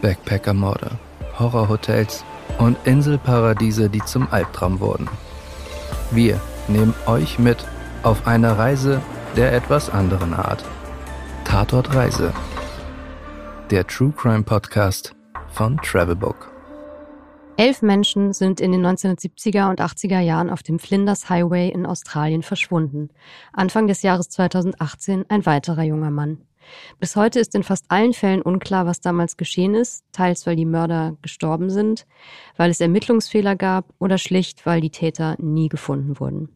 Backpackermorde, Horrorhotels und Inselparadiese, die zum Albtraum wurden. Wir nehmen euch mit auf eine Reise der etwas anderen Art. Tatort Reise. Der True Crime Podcast von Travelbook. Elf Menschen sind in den 1970er und 80er Jahren auf dem Flinders Highway in Australien verschwunden. Anfang des Jahres 2018 ein weiterer junger Mann. Bis heute ist in fast allen Fällen unklar, was damals geschehen ist, teils weil die Mörder gestorben sind, weil es Ermittlungsfehler gab oder schlicht, weil die Täter nie gefunden wurden.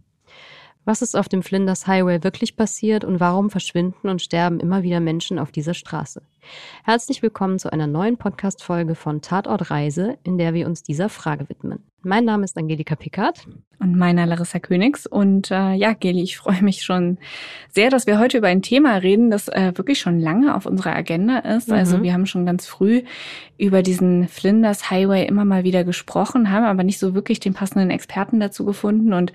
Was ist auf dem Flinders Highway wirklich passiert und warum verschwinden und sterben immer wieder Menschen auf dieser Straße? Herzlich willkommen zu einer neuen Podcast-Folge von Tatort Reise, in der wir uns dieser Frage widmen. Mein Name ist Angelika Pickard. Und meiner Larissa Königs. Und äh, ja, Geli, ich freue mich schon sehr, dass wir heute über ein Thema reden, das äh, wirklich schon lange auf unserer Agenda ist. Mhm. Also wir haben schon ganz früh über diesen Flinders Highway immer mal wieder gesprochen, haben aber nicht so wirklich den passenden Experten dazu gefunden und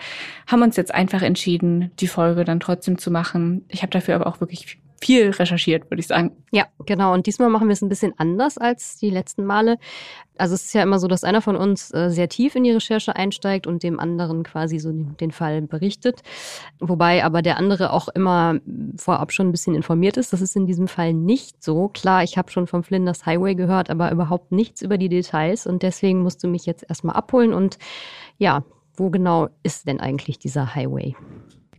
haben uns jetzt einfach entschieden, die Folge dann trotzdem zu machen. Ich habe dafür aber auch wirklich viel recherchiert, würde ich sagen. Ja, genau. Und diesmal machen wir es ein bisschen anders als die letzten Male. Also es ist ja immer so, dass einer von uns äh, sehr tief in die Recherche einsteigt und dem anderen quasi so den Fall berichtet. Wobei aber der andere auch immer vorab schon ein bisschen informiert ist. Das ist in diesem Fall nicht so. Klar, ich habe schon vom Flinders Highway gehört, aber überhaupt nichts über die Details. Und deswegen musst du mich jetzt erstmal abholen. Und ja, wo genau ist denn eigentlich dieser Highway?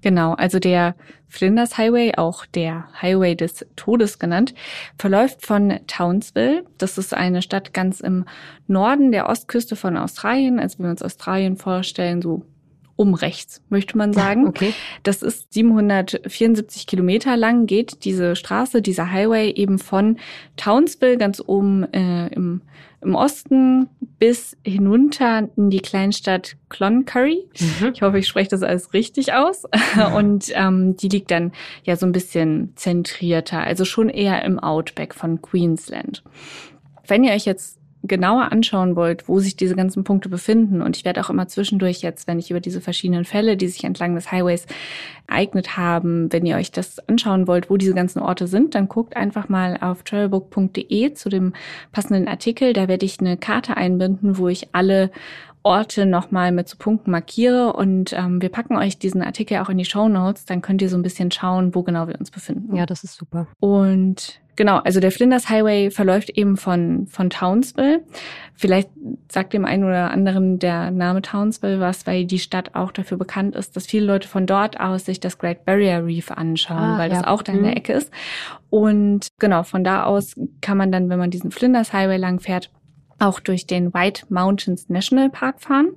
Genau, also der Flinders Highway, auch der Highway des Todes genannt, verläuft von Townsville. Das ist eine Stadt ganz im Norden der Ostküste von Australien. Also wenn wir uns Australien vorstellen, so um rechts, möchte man sagen. Okay. Das ist 774 Kilometer lang, geht diese Straße, dieser Highway eben von Townsville ganz oben äh, im, im Osten bis hinunter in die Kleinstadt Cloncurry. Mhm. Ich hoffe, ich spreche das alles richtig aus. Und ähm, die liegt dann ja so ein bisschen zentrierter, also schon eher im Outback von Queensland. Wenn ihr euch jetzt genauer anschauen wollt, wo sich diese ganzen Punkte befinden, und ich werde auch immer zwischendurch jetzt, wenn ich über diese verschiedenen Fälle, die sich entlang des Highways ereignet haben, wenn ihr euch das anschauen wollt, wo diese ganzen Orte sind, dann guckt einfach mal auf travelbook.de zu dem passenden Artikel. Da werde ich eine Karte einbinden, wo ich alle Orte nochmal mit so Punkten markiere und ähm, wir packen euch diesen Artikel auch in die Show Notes, dann könnt ihr so ein bisschen schauen, wo genau wir uns befinden. Ja, das ist super. Und Genau, also der Flinders Highway verläuft eben von, von Townsville. Vielleicht sagt dem einen oder anderen der Name Townsville was, weil die Stadt auch dafür bekannt ist, dass viele Leute von dort aus sich das Great Barrier Reef anschauen, ah, weil ja. das auch da in der mhm. Ecke ist. Und genau, von da aus kann man dann, wenn man diesen Flinders Highway lang fährt, auch durch den White Mountains National Park fahren.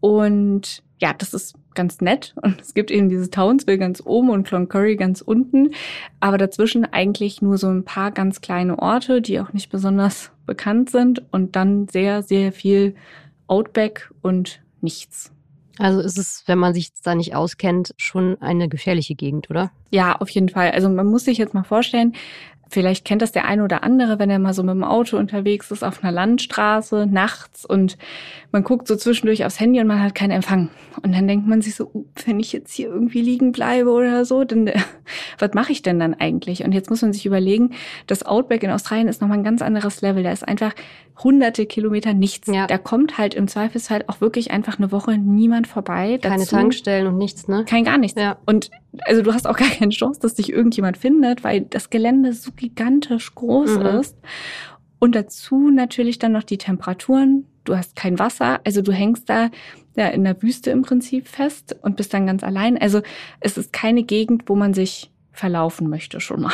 Und ja, das ist ganz nett. Und es gibt eben diese Townsville ganz oben und Cloncurry ganz unten. Aber dazwischen eigentlich nur so ein paar ganz kleine Orte, die auch nicht besonders bekannt sind. Und dann sehr, sehr viel Outback und nichts. Also ist es, wenn man sich da nicht auskennt, schon eine gefährliche Gegend, oder? Ja, auf jeden Fall. Also man muss sich jetzt mal vorstellen, Vielleicht kennt das der eine oder andere, wenn er mal so mit dem Auto unterwegs ist auf einer Landstraße nachts und man guckt so zwischendurch aufs Handy und man hat keinen Empfang. Und dann denkt man sich so, uh, wenn ich jetzt hier irgendwie liegen bleibe oder so, dann äh, was mache ich denn dann eigentlich? Und jetzt muss man sich überlegen, das Outback in Australien ist nochmal ein ganz anderes Level. Da ist einfach hunderte Kilometer nichts. Ja. Da kommt halt im Zweifelsfall auch wirklich einfach eine Woche niemand vorbei. Keine Dazu, Tankstellen und nichts, ne? Kein gar nichts. Ja. Und also du hast auch gar keine Chance, dass dich irgendjemand findet, weil das Gelände so gigantisch groß mhm. ist. Und dazu natürlich dann noch die Temperaturen. Du hast kein Wasser, also du hängst da ja, in der Wüste im Prinzip fest und bist dann ganz allein. Also es ist keine Gegend, wo man sich verlaufen möchte schon mal.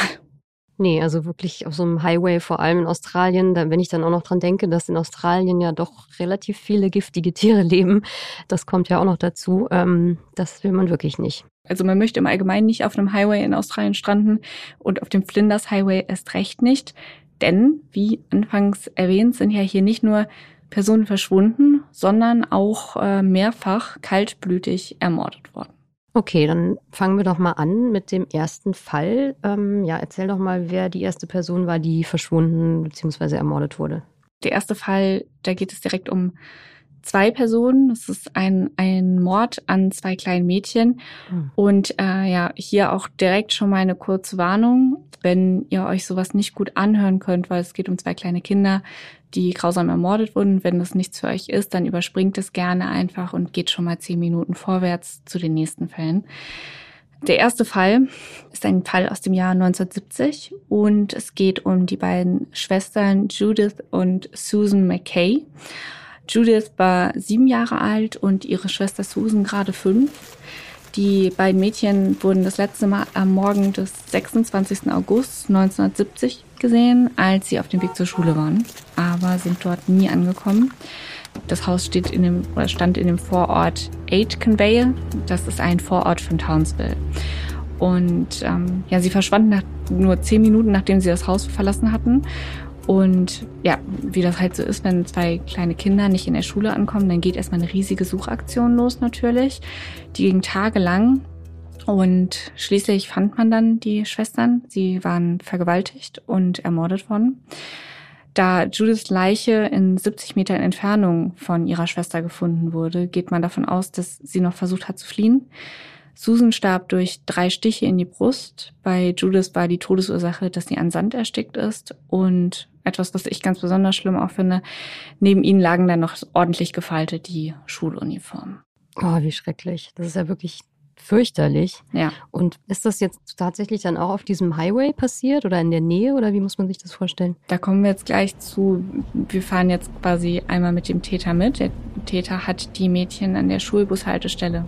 Nee, also wirklich auf so einem Highway, vor allem in Australien, da, wenn ich dann auch noch dran denke, dass in Australien ja doch relativ viele giftige Tiere leben, das kommt ja auch noch dazu, ähm, das will man wirklich nicht. Also man möchte im Allgemeinen nicht auf einem Highway in Australien stranden und auf dem Flinders Highway erst recht nicht. Denn, wie anfangs erwähnt, sind ja hier nicht nur Personen verschwunden, sondern auch äh, mehrfach kaltblütig ermordet worden. Okay, dann fangen wir doch mal an mit dem ersten Fall. Ähm, ja, erzähl doch mal, wer die erste Person war, die verschwunden bzw. ermordet wurde. Der erste Fall, da geht es direkt um zwei Personen. Es ist ein, ein Mord an zwei kleinen Mädchen. Mhm. Und äh, ja, hier auch direkt schon mal eine kurze Warnung, wenn ihr euch sowas nicht gut anhören könnt, weil es geht um zwei kleine Kinder, die grausam ermordet wurden. Wenn das nichts für euch ist, dann überspringt es gerne einfach und geht schon mal zehn Minuten vorwärts zu den nächsten Fällen. Der erste Fall ist ein Fall aus dem Jahr 1970 und es geht um die beiden Schwestern Judith und Susan McKay. Judith war sieben Jahre alt und ihre Schwester Susan gerade fünf. Die beiden Mädchen wurden das letzte Mal am Morgen des 26. August 1970 gesehen, als sie auf dem Weg zur Schule waren, aber sind dort nie angekommen. Das Haus steht in dem, oder stand in dem Vorort Aitkenvale. Das ist ein Vorort von Townsville. Und ähm, ja, sie verschwanden nach, nur zehn Minuten, nachdem sie das Haus verlassen hatten. Und ja, wie das halt so ist, wenn zwei kleine Kinder nicht in der Schule ankommen, dann geht erstmal eine riesige Suchaktion los natürlich. Die ging tagelang. Und schließlich fand man dann die Schwestern. Sie waren vergewaltigt und ermordet worden. Da Judiths Leiche in 70 Metern Entfernung von ihrer Schwester gefunden wurde, geht man davon aus, dass sie noch versucht hat zu fliehen. Susan starb durch drei Stiche in die Brust. Bei Judith war die Todesursache, dass sie an Sand erstickt ist. Und etwas, was ich ganz besonders schlimm auch finde, neben ihnen lagen dann noch ordentlich gefaltet die Schuluniformen. Oh, wie schrecklich. Das ist ja wirklich fürchterlich. Ja. Und ist das jetzt tatsächlich dann auch auf diesem Highway passiert oder in der Nähe oder wie muss man sich das vorstellen? Da kommen wir jetzt gleich zu. Wir fahren jetzt quasi einmal mit dem Täter mit. Der Täter hat die Mädchen an der Schulbushaltestelle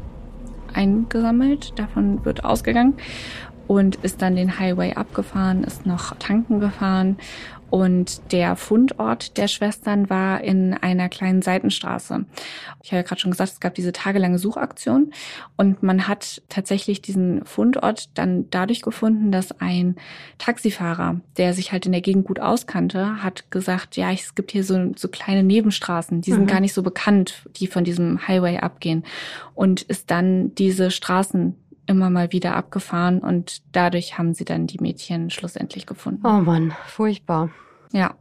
eingesammelt. Davon wird ausgegangen und ist dann den Highway abgefahren, ist noch tanken gefahren und der Fundort der Schwestern war in einer kleinen Seitenstraße. Ich habe ja gerade schon gesagt, es gab diese tagelange Suchaktion und man hat tatsächlich diesen Fundort dann dadurch gefunden, dass ein Taxifahrer, der sich halt in der Gegend gut auskannte, hat gesagt, ja, es gibt hier so, so kleine Nebenstraßen, die sind mhm. gar nicht so bekannt, die von diesem Highway abgehen und ist dann diese Straßen immer mal wieder abgefahren und dadurch haben sie dann die Mädchen schlussendlich gefunden. Oh Mann, furchtbar. Ja.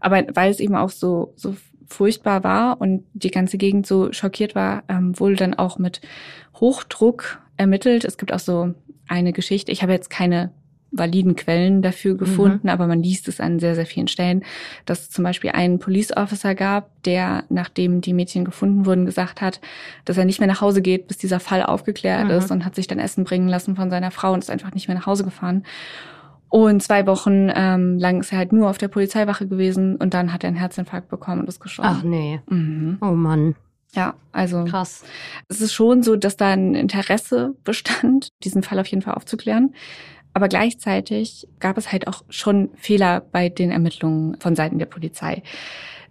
Aber weil es eben auch so, so furchtbar war und die ganze Gegend so schockiert war, ähm, wurde dann auch mit Hochdruck ermittelt. Es gibt auch so eine Geschichte. Ich habe jetzt keine validen Quellen dafür mhm. gefunden, mhm. aber man liest es an sehr, sehr vielen Stellen, dass es zum Beispiel einen Police Officer gab, der, nachdem die Mädchen gefunden wurden, gesagt hat, dass er nicht mehr nach Hause geht, bis dieser Fall aufgeklärt mhm. ist und hat sich dann Essen bringen lassen von seiner Frau und ist einfach nicht mehr nach Hause gefahren. Und zwei Wochen ähm, lang ist er halt nur auf der Polizeiwache gewesen und dann hat er einen Herzinfarkt bekommen und ist gestorben. Ach nee. Mhm. Oh Mann. Ja, also krass. Es ist schon so, dass da ein Interesse bestand, diesen Fall auf jeden Fall aufzuklären. Aber gleichzeitig gab es halt auch schon Fehler bei den Ermittlungen von Seiten der Polizei.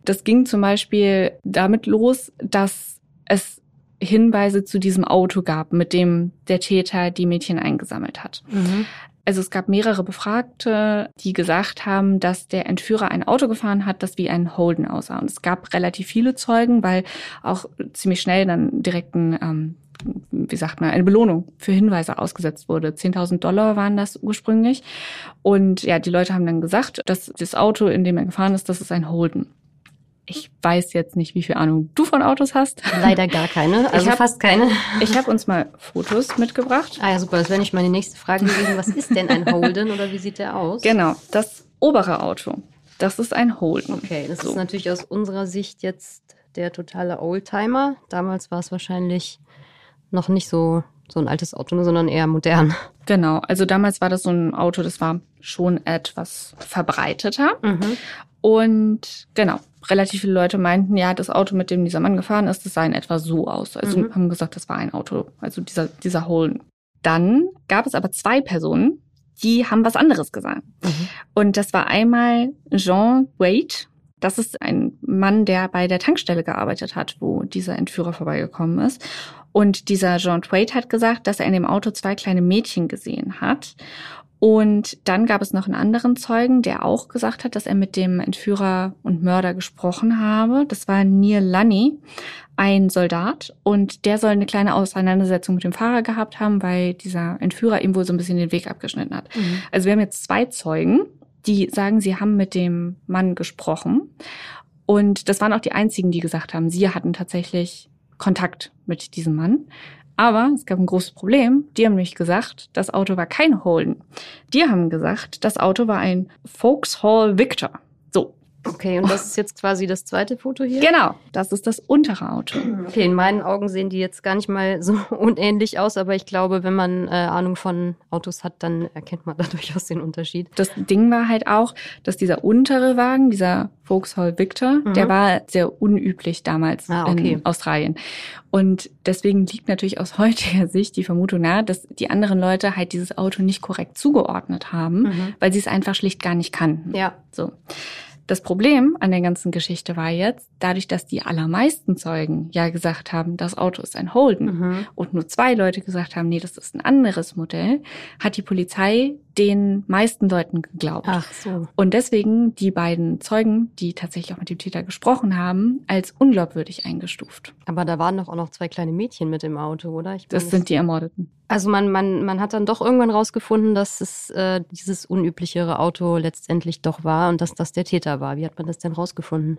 Das ging zum Beispiel damit los, dass es Hinweise zu diesem Auto gab, mit dem der Täter die Mädchen eingesammelt hat. Mhm. Also es gab mehrere Befragte, die gesagt haben, dass der Entführer ein Auto gefahren hat, das wie ein Holden aussah. Und es gab relativ viele Zeugen, weil auch ziemlich schnell dann direkt ein ähm, wie sagt man, eine Belohnung für Hinweise ausgesetzt wurde. 10.000 Dollar waren das ursprünglich. Und ja, die Leute haben dann gesagt, dass das Auto, in dem er gefahren ist, das ist ein Holden. Ich weiß jetzt nicht, wie viel Ahnung du von Autos hast. Leider gar keine, also hab, fast keine. Ich habe uns mal Fotos mitgebracht. Ah ja, super. Das wäre nicht meine nächste Frage gewesen. Was ist denn ein Holden oder wie sieht der aus? Genau, das obere Auto. Das ist ein Holden. Okay, das so. ist natürlich aus unserer Sicht jetzt der totale Oldtimer. Damals war es wahrscheinlich noch nicht so, so ein altes Auto, sondern eher modern. Genau, also damals war das so ein Auto, das war schon etwas verbreiteter. Mhm. Und genau, relativ viele Leute meinten, ja, das Auto, mit dem dieser Mann gefahren ist, das sah in etwa so aus. Also mhm. haben gesagt, das war ein Auto, also dieser, dieser Holden. Dann gab es aber zwei Personen, die haben was anderes gesagt. Mhm. Und das war einmal Jean Wade. Das ist ein Mann, der bei der Tankstelle gearbeitet hat, wo dieser Entführer vorbeigekommen ist. Und dieser Jean Twait hat gesagt, dass er in dem Auto zwei kleine Mädchen gesehen hat. Und dann gab es noch einen anderen Zeugen, der auch gesagt hat, dass er mit dem Entführer und Mörder gesprochen habe. Das war Neil Lunny, ein Soldat. Und der soll eine kleine Auseinandersetzung mit dem Fahrer gehabt haben, weil dieser Entführer ihm wohl so ein bisschen den Weg abgeschnitten hat. Mhm. Also wir haben jetzt zwei Zeugen, die sagen, sie haben mit dem Mann gesprochen. Und das waren auch die einzigen, die gesagt haben, sie hatten tatsächlich Kontakt mit diesem Mann. Aber es gab ein großes Problem. Die haben nämlich gesagt, das Auto war kein Holden. Die haben gesagt, das Auto war ein Vauxhall Victor. Okay, und das ist jetzt quasi das zweite Foto hier? genau, das ist das untere Auto. Okay, in meinen Augen sehen die jetzt gar nicht mal so unähnlich aus, aber ich glaube, wenn man äh, Ahnung von Autos hat, dann erkennt man da durchaus den Unterschied. Das Ding war halt auch, dass dieser untere Wagen, dieser Vauxhall Victor, Mhm. der war sehr unüblich damals Ah, okay. in Australien. Und deswegen liegt natürlich aus heutiger Sicht die Vermutung nahe, dass die anderen Leute halt dieses Auto nicht korrekt zugeordnet haben, Mhm. weil sie es einfach schlicht gar nicht kannten. Ja. So. Das Problem an der ganzen Geschichte war jetzt, dadurch, dass die allermeisten Zeugen ja gesagt haben, das Auto ist ein Holden Mhm. und nur zwei Leute gesagt haben, nee, das ist ein anderes Modell, hat die Polizei den meisten Leuten geglaubt. Ach so. Und deswegen die beiden Zeugen, die tatsächlich auch mit dem Täter gesprochen haben, als unglaubwürdig eingestuft. Aber da waren doch auch noch zwei kleine Mädchen mit im Auto, oder? Ich Das sind die Ermordeten. Also man, man, man hat dann doch irgendwann rausgefunden, dass es äh, dieses unüblichere Auto letztendlich doch war und dass das der Täter war. Wie hat man das denn rausgefunden?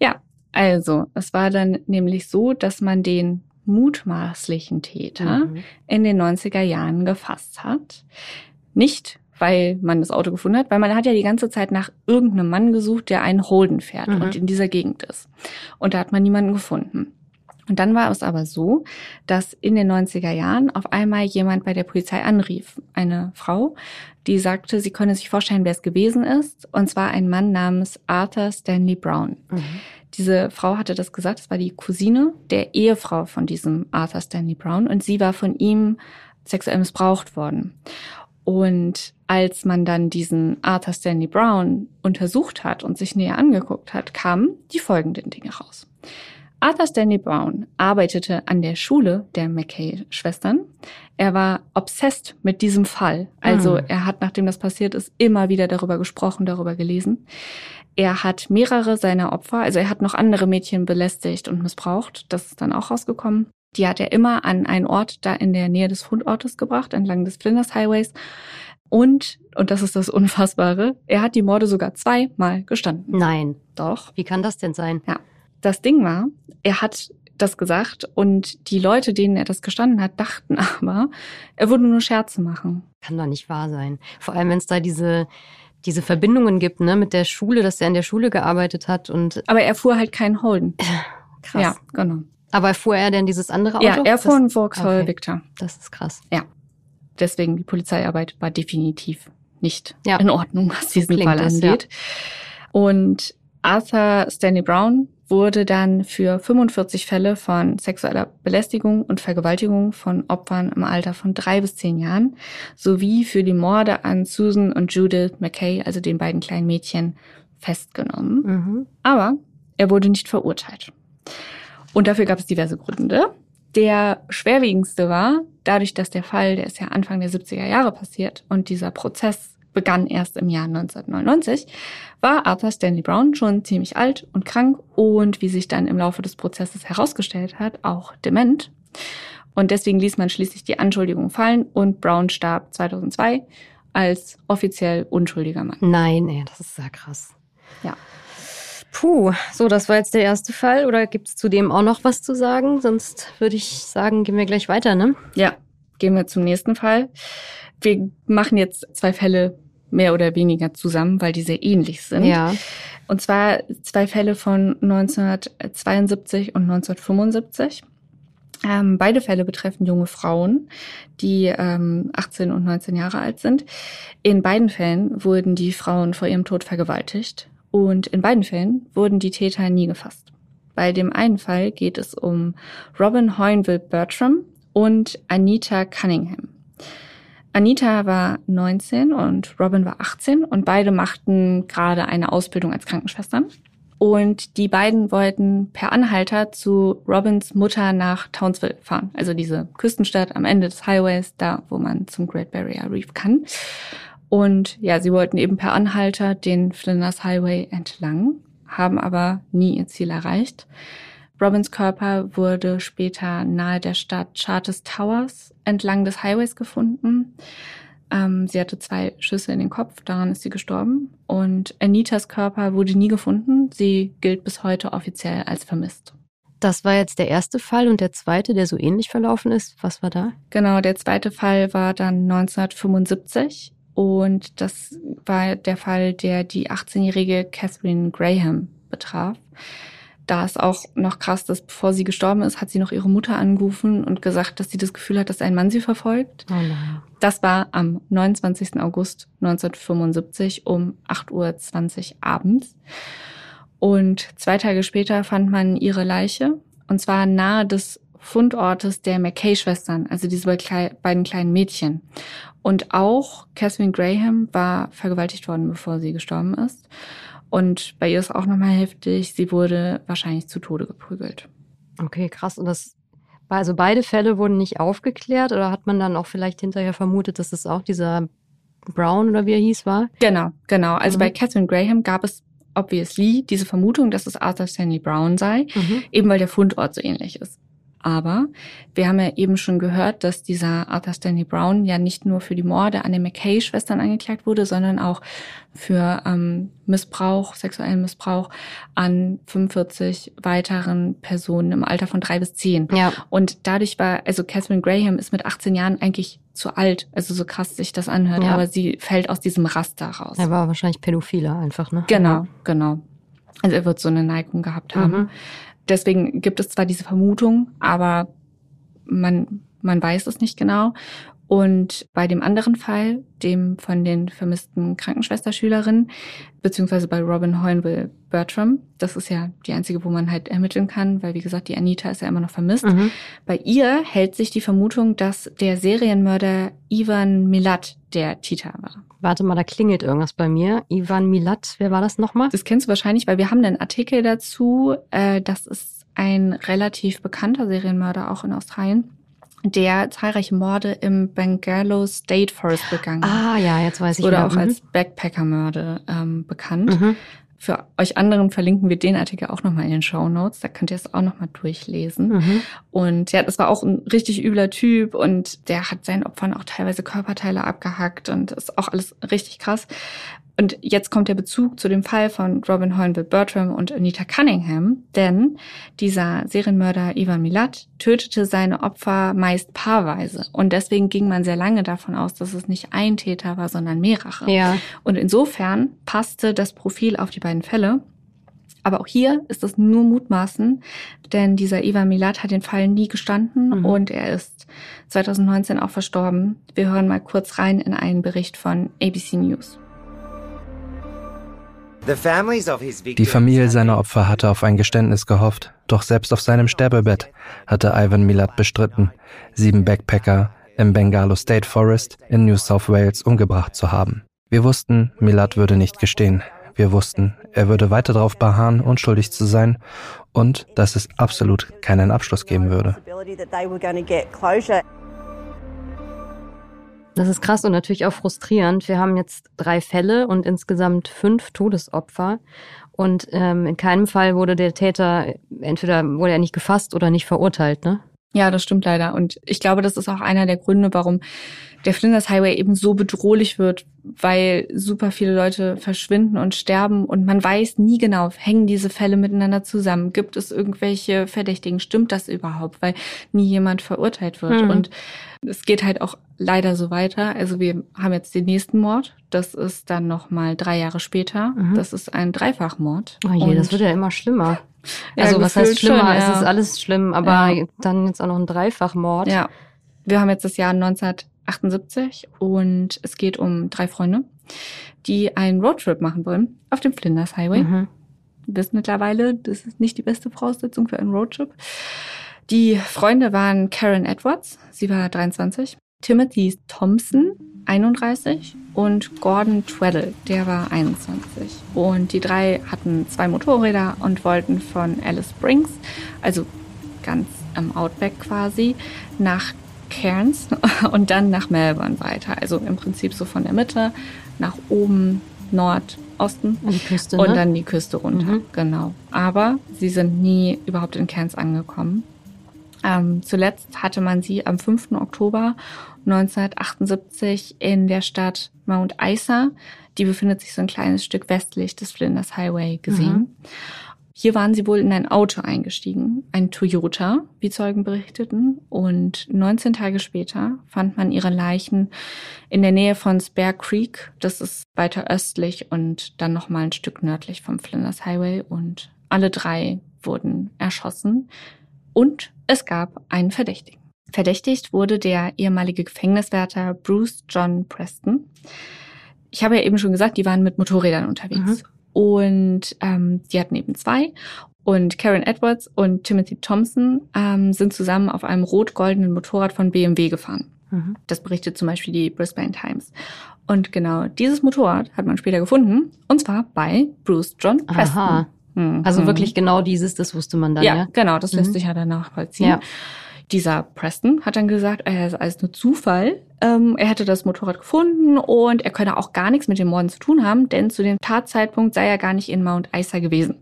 Ja, also es war dann nämlich so, dass man den mutmaßlichen Täter Mhm. in den 90er Jahren gefasst hat. Nicht, weil man das Auto gefunden hat, weil man hat ja die ganze Zeit nach irgendeinem Mann gesucht, der einen Holden fährt Mhm. und in dieser Gegend ist. Und da hat man niemanden gefunden. Und dann war es aber so, dass in den 90er Jahren auf einmal jemand bei der Polizei anrief. Eine Frau, die sagte, sie könne sich vorstellen, wer es gewesen ist. Und zwar ein Mann namens Arthur Stanley Brown. Mhm. Diese Frau hatte das gesagt, das war die Cousine der Ehefrau von diesem Arthur Stanley Brown und sie war von ihm sexuell missbraucht worden. Und als man dann diesen Arthur Stanley Brown untersucht hat und sich näher angeguckt hat, kamen die folgenden Dinge raus. Arthur Stanley Brown arbeitete an der Schule der McKay-Schwestern. Er war obsessed mit diesem Fall. Also Mhm. er hat, nachdem das passiert ist, immer wieder darüber gesprochen, darüber gelesen. Er hat mehrere seiner Opfer, also er hat noch andere Mädchen belästigt und missbraucht. Das ist dann auch rausgekommen. Die hat er immer an einen Ort da in der Nähe des Fundortes gebracht, entlang des Flinders Highways. Und, und das ist das Unfassbare, er hat die Morde sogar zweimal gestanden. Nein. Doch. Wie kann das denn sein? Das Ding war, er hat das gesagt und die Leute, denen er das gestanden hat, dachten aber, er würde nur Scherze machen. Kann doch nicht wahr sein. Vor allem, wenn es da diese, diese Verbindungen gibt, ne, mit der Schule, dass er in der Schule gearbeitet hat und Aber er fuhr halt keinen Holden. krass. Ja, genau. Aber fuhr er denn dieses andere Auto? Ja, er fuhr einen Vauxhall okay. Victor. Das, ist krass. Deswegen die Polizeiarbeit war definitiv nicht Ja. in Ordnung, was diesen klingt Fall angeht. Und Arthur Stanley Brown wurde dann für 45 Fälle von sexueller Belästigung und Vergewaltigung von Opfern im Alter von drei bis zehn Jahren sowie für die Morde an Susan und Judith McKay, also den beiden kleinen Mädchen, festgenommen. Mhm. Aber er wurde nicht verurteilt. Und dafür gab es diverse Gründe. Der schwerwiegendste war, dadurch, dass der Fall, der ist ja Anfang der 70er Jahre passiert und dieser Prozess begann erst im Jahr 1999, war Arthur Stanley Brown schon ziemlich alt und krank und wie sich dann im Laufe des Prozesses herausgestellt hat, auch dement. Und deswegen ließ man schließlich die Anschuldigung fallen und Brown starb 2002 als offiziell unschuldiger Mann. Nein, ey, das ist sehr krass. Ja. Puh, so, das war jetzt der erste Fall. Oder gibt es zu dem auch noch was zu sagen? Sonst würde ich sagen, gehen wir gleich weiter, ne? Ja, gehen wir zum nächsten Fall. Wir machen jetzt zwei Fälle mehr oder weniger zusammen, weil die sehr ähnlich sind. Ja. Und zwar zwei Fälle von 1972 und 1975. Ähm, beide Fälle betreffen junge Frauen, die ähm, 18 und 19 Jahre alt sind. In beiden Fällen wurden die Frauen vor ihrem Tod vergewaltigt und in beiden Fällen wurden die Täter nie gefasst. Bei dem einen Fall geht es um Robin Hoynville Bertram und Anita Cunningham. Anita war 19 und Robin war 18 und beide machten gerade eine Ausbildung als Krankenschwestern. Und die beiden wollten per Anhalter zu Robins Mutter nach Townsville fahren, also diese Küstenstadt am Ende des Highways, da wo man zum Great Barrier Reef kann. Und ja, sie wollten eben per Anhalter den Flinders Highway entlang, haben aber nie ihr Ziel erreicht. Robins Körper wurde später nahe der Stadt Charters Towers entlang des Highways gefunden. Ähm, sie hatte zwei Schüsse in den Kopf, daran ist sie gestorben. Und Anitas Körper wurde nie gefunden. Sie gilt bis heute offiziell als vermisst. Das war jetzt der erste Fall und der zweite, der so ähnlich verlaufen ist. Was war da? Genau, der zweite Fall war dann 1975 und das war der Fall, der die 18-jährige Catherine Graham betraf. Da ist auch noch krass, dass bevor sie gestorben ist, hat sie noch ihre Mutter angerufen und gesagt, dass sie das Gefühl hat, dass ein Mann sie verfolgt. Oh das war am 29. August 1975 um 8.20 Uhr abends. Und zwei Tage später fand man ihre Leiche, und zwar nahe des Fundortes der McKay-Schwestern, also diese beiden kleinen Mädchen. Und auch Catherine Graham war vergewaltigt worden, bevor sie gestorben ist. Und bei ihr ist auch nochmal heftig, sie wurde wahrscheinlich zu Tode geprügelt. Okay, krass. Und das also beide Fälle wurden nicht aufgeklärt oder hat man dann auch vielleicht hinterher vermutet, dass es auch dieser Brown oder wie er hieß war? Genau, genau. Also mhm. bei Catherine Graham gab es obviously diese Vermutung, dass es Arthur Stanley Brown sei, mhm. eben weil der Fundort so ähnlich ist. Aber wir haben ja eben schon gehört, dass dieser Arthur Stanley Brown ja nicht nur für die Morde an den McKay-Schwestern angeklagt wurde, sondern auch für ähm, Missbrauch, sexuellen Missbrauch an 45 weiteren Personen im Alter von drei bis zehn. Ja. Und dadurch war, also Catherine Graham ist mit 18 Jahren eigentlich zu alt, also so krass sich das anhört, ja. aber sie fällt aus diesem Raster raus. Er war wahrscheinlich Pädophiler einfach, ne? Genau, genau. Also er wird so eine Neigung gehabt haben. Mhm. Deswegen gibt es zwar diese Vermutung, aber man, man weiß es nicht genau. Und bei dem anderen Fall, dem von den vermissten Krankenschwesterschülerinnen, beziehungsweise bei Robin Hoynville Bertram, das ist ja die einzige, wo man halt ermitteln kann, weil wie gesagt, die Anita ist ja immer noch vermisst. Mhm. Bei ihr hält sich die Vermutung, dass der Serienmörder Ivan Milat der Tita war. Warte mal, da klingelt irgendwas bei mir. Ivan Milat, wer war das nochmal? Das kennst du wahrscheinlich, weil wir haben einen Artikel dazu. Äh, das ist ein relativ bekannter Serienmörder auch in Australien der zahlreiche Morde im Bengalo State Forest begangen hat. Ah ja, jetzt weiß ich. Oder auch mhm. als Backpacker-Mörde ähm, bekannt. Mhm. Für euch anderen verlinken wir den Artikel auch nochmal in den Show Notes. Da könnt ihr es auch nochmal durchlesen. Mhm. Und ja, das war auch ein richtig übler Typ und der hat seinen Opfern auch teilweise Körperteile abgehackt und ist auch alles richtig krass. Und jetzt kommt der Bezug zu dem Fall von Robin Hornbill Bertram und Anita Cunningham, denn dieser Serienmörder Ivan Milat tötete seine Opfer meist paarweise. Und deswegen ging man sehr lange davon aus, dass es nicht ein Täter war, sondern mehrere. Ja. Und insofern passte das Profil auf die beiden Fälle. Aber auch hier ist es nur Mutmaßen, denn dieser Ivan Milat hat den Fall nie gestanden mhm. und er ist 2019 auch verstorben. Wir hören mal kurz rein in einen Bericht von ABC News. Die Familie seiner Opfer hatte auf ein Geständnis gehofft, doch selbst auf seinem Sterbebett hatte Ivan Milat bestritten, sieben Backpacker im Bengalo State Forest in New South Wales umgebracht zu haben. Wir wussten, Milat würde nicht gestehen. Wir wussten, er würde weiter darauf beharren, unschuldig zu sein und dass es absolut keinen Abschluss geben würde. Das ist krass und natürlich auch frustrierend. Wir haben jetzt drei Fälle und insgesamt fünf Todesopfer. Und ähm, in keinem Fall wurde der Täter, entweder wurde er nicht gefasst oder nicht verurteilt, ne? Ja, das stimmt leider. Und ich glaube, das ist auch einer der Gründe, warum der Flinders Highway eben so bedrohlich wird, weil super viele Leute verschwinden und sterben und man weiß nie genau, hängen diese Fälle miteinander zusammen? Gibt es irgendwelche Verdächtigen? Stimmt das überhaupt? Weil nie jemand verurteilt wird. Mhm. Und es geht halt auch leider so weiter. Also wir haben jetzt den nächsten Mord. Das ist dann nochmal drei Jahre später. Mhm. Das ist ein Dreifachmord. Oh je, und das wird ja immer schlimmer. Ja, also was heißt schlimmer? Schon, ja. Es ist alles schlimm, aber ja. dann jetzt auch noch ein Dreifachmord. Ja. Wir haben jetzt das Jahr 1978 und es geht um drei Freunde, die einen Roadtrip machen wollen auf dem Flinders Highway. Mhm. Wir wissen mittlerweile, das ist nicht die beste Voraussetzung für einen Roadtrip. Die Freunde waren Karen Edwards, sie war 23, Timothy Thompson, 31 und Gordon Tweddle, der war 21. Und die drei hatten zwei Motorräder und wollten von Alice Springs, also ganz am Outback quasi, nach Cairns und dann nach Melbourne weiter. Also im Prinzip so von der Mitte nach oben, Nordosten die Küste, und ne? dann die Küste runter. Mhm. Genau. Aber sie sind nie überhaupt in Cairns angekommen. Ähm, zuletzt hatte man sie am 5. Oktober 1978 in der Stadt Mount Isa. Die befindet sich so ein kleines Stück westlich des Flinders Highway gesehen. Mhm. Hier waren sie wohl in ein Auto eingestiegen, ein Toyota, wie Zeugen berichteten. Und 19 Tage später fand man ihre Leichen in der Nähe von Spare Creek. Das ist weiter östlich und dann nochmal ein Stück nördlich vom Flinders Highway. Und alle drei wurden erschossen. Und es gab einen Verdächtigen. Verdächtigt wurde der ehemalige Gefängniswärter Bruce John Preston. Ich habe ja eben schon gesagt, die waren mit Motorrädern unterwegs. Mhm. Und ähm, die hatten eben zwei. Und Karen Edwards und Timothy Thompson ähm, sind zusammen auf einem rot-goldenen Motorrad von BMW gefahren. Mhm. Das berichtet zum Beispiel die Brisbane Times. Und genau dieses Motorrad hat man später gefunden, und zwar bei Bruce John Preston. Aha. Mhm. Also wirklich genau dieses, das wusste man dann, ja? Ja, genau, das lässt mhm. sich ja danach vollziehen. Ja. Dieser Preston hat dann gesagt, er ist alles nur Zufall. Ähm, er hätte das Motorrad gefunden und er könne auch gar nichts mit dem Morden zu tun haben, denn zu dem Tatzeitpunkt sei er gar nicht in Mount Isa gewesen.